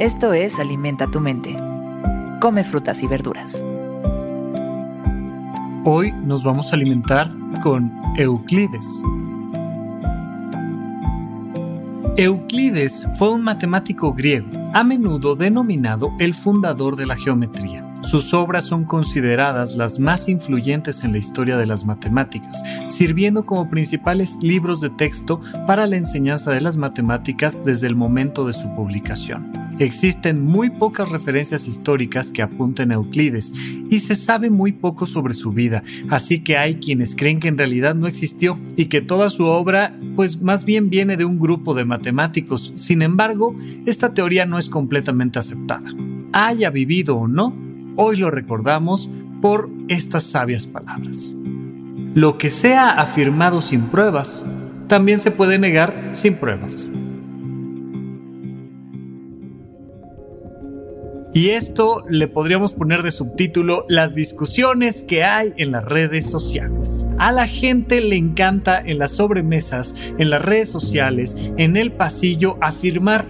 Esto es Alimenta tu mente. Come frutas y verduras. Hoy nos vamos a alimentar con Euclides. Euclides fue un matemático griego, a menudo denominado el fundador de la geometría. Sus obras son consideradas las más influyentes en la historia de las matemáticas, sirviendo como principales libros de texto para la enseñanza de las matemáticas desde el momento de su publicación. Existen muy pocas referencias históricas que apunten a Euclides y se sabe muy poco sobre su vida, así que hay quienes creen que en realidad no existió y que toda su obra pues más bien viene de un grupo de matemáticos. Sin embargo, esta teoría no es completamente aceptada. Haya vivido o no, hoy lo recordamos por estas sabias palabras. Lo que sea afirmado sin pruebas, también se puede negar sin pruebas. Y esto le podríamos poner de subtítulo las discusiones que hay en las redes sociales. A la gente le encanta en las sobremesas, en las redes sociales, en el pasillo, afirmar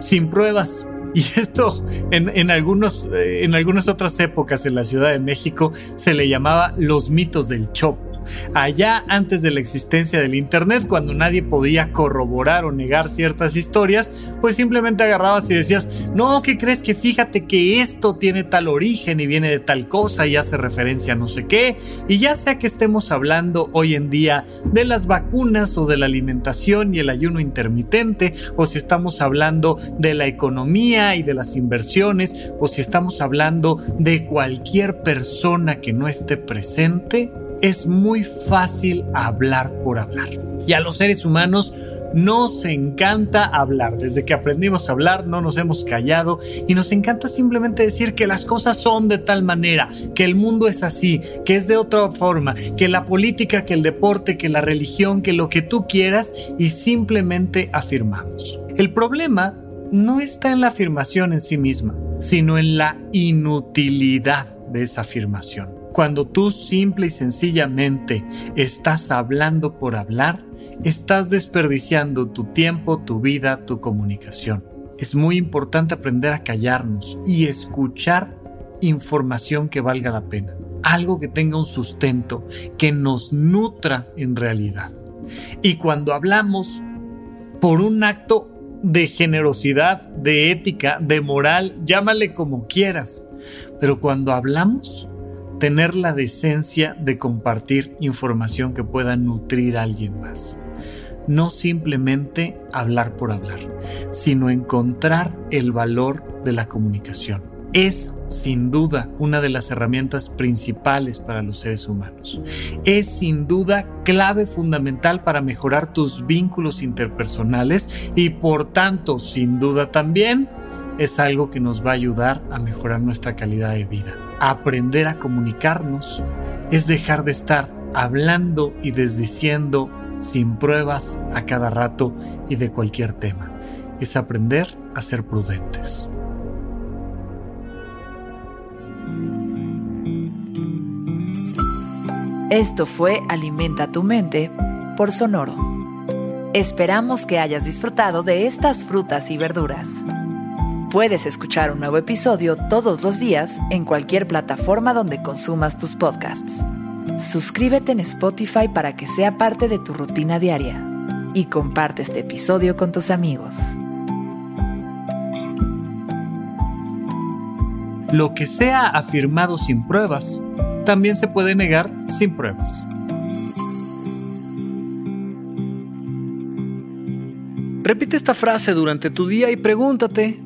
sin pruebas y esto en, algunos, eh, en algunas otras épocas en la Ciudad de México se le llamaba los mitos del Chopo allá antes de la existencia del Internet, cuando nadie podía corroborar o negar ciertas historias, pues simplemente agarrabas y decías, no, ¿qué crees que fíjate que esto tiene tal origen y viene de tal cosa y hace referencia a no sé qué? Y ya sea que estemos hablando hoy en día de las vacunas o de la alimentación y el ayuno intermitente, o si estamos hablando de la economía y de las inversiones, o si estamos hablando de cualquier persona que no esté presente, es muy fácil hablar por hablar. Y a los seres humanos nos encanta hablar. Desde que aprendimos a hablar no nos hemos callado y nos encanta simplemente decir que las cosas son de tal manera, que el mundo es así, que es de otra forma, que la política, que el deporte, que la religión, que lo que tú quieras y simplemente afirmamos. El problema no está en la afirmación en sí misma, sino en la inutilidad de esa afirmación. Cuando tú simple y sencillamente estás hablando por hablar, estás desperdiciando tu tiempo, tu vida, tu comunicación. Es muy importante aprender a callarnos y escuchar información que valga la pena. Algo que tenga un sustento, que nos nutra en realidad. Y cuando hablamos por un acto de generosidad, de ética, de moral, llámale como quieras, pero cuando hablamos tener la decencia de compartir información que pueda nutrir a alguien más. No simplemente hablar por hablar, sino encontrar el valor de la comunicación. Es sin duda una de las herramientas principales para los seres humanos. Es sin duda clave fundamental para mejorar tus vínculos interpersonales y por tanto sin duda también es algo que nos va a ayudar a mejorar nuestra calidad de vida. Aprender a comunicarnos es dejar de estar hablando y desdiciendo sin pruebas a cada rato y de cualquier tema. Es aprender a ser prudentes. Esto fue Alimenta tu mente por Sonoro. Esperamos que hayas disfrutado de estas frutas y verduras. Puedes escuchar un nuevo episodio todos los días en cualquier plataforma donde consumas tus podcasts. Suscríbete en Spotify para que sea parte de tu rutina diaria y comparte este episodio con tus amigos. Lo que sea afirmado sin pruebas, también se puede negar sin pruebas. Repite esta frase durante tu día y pregúntate,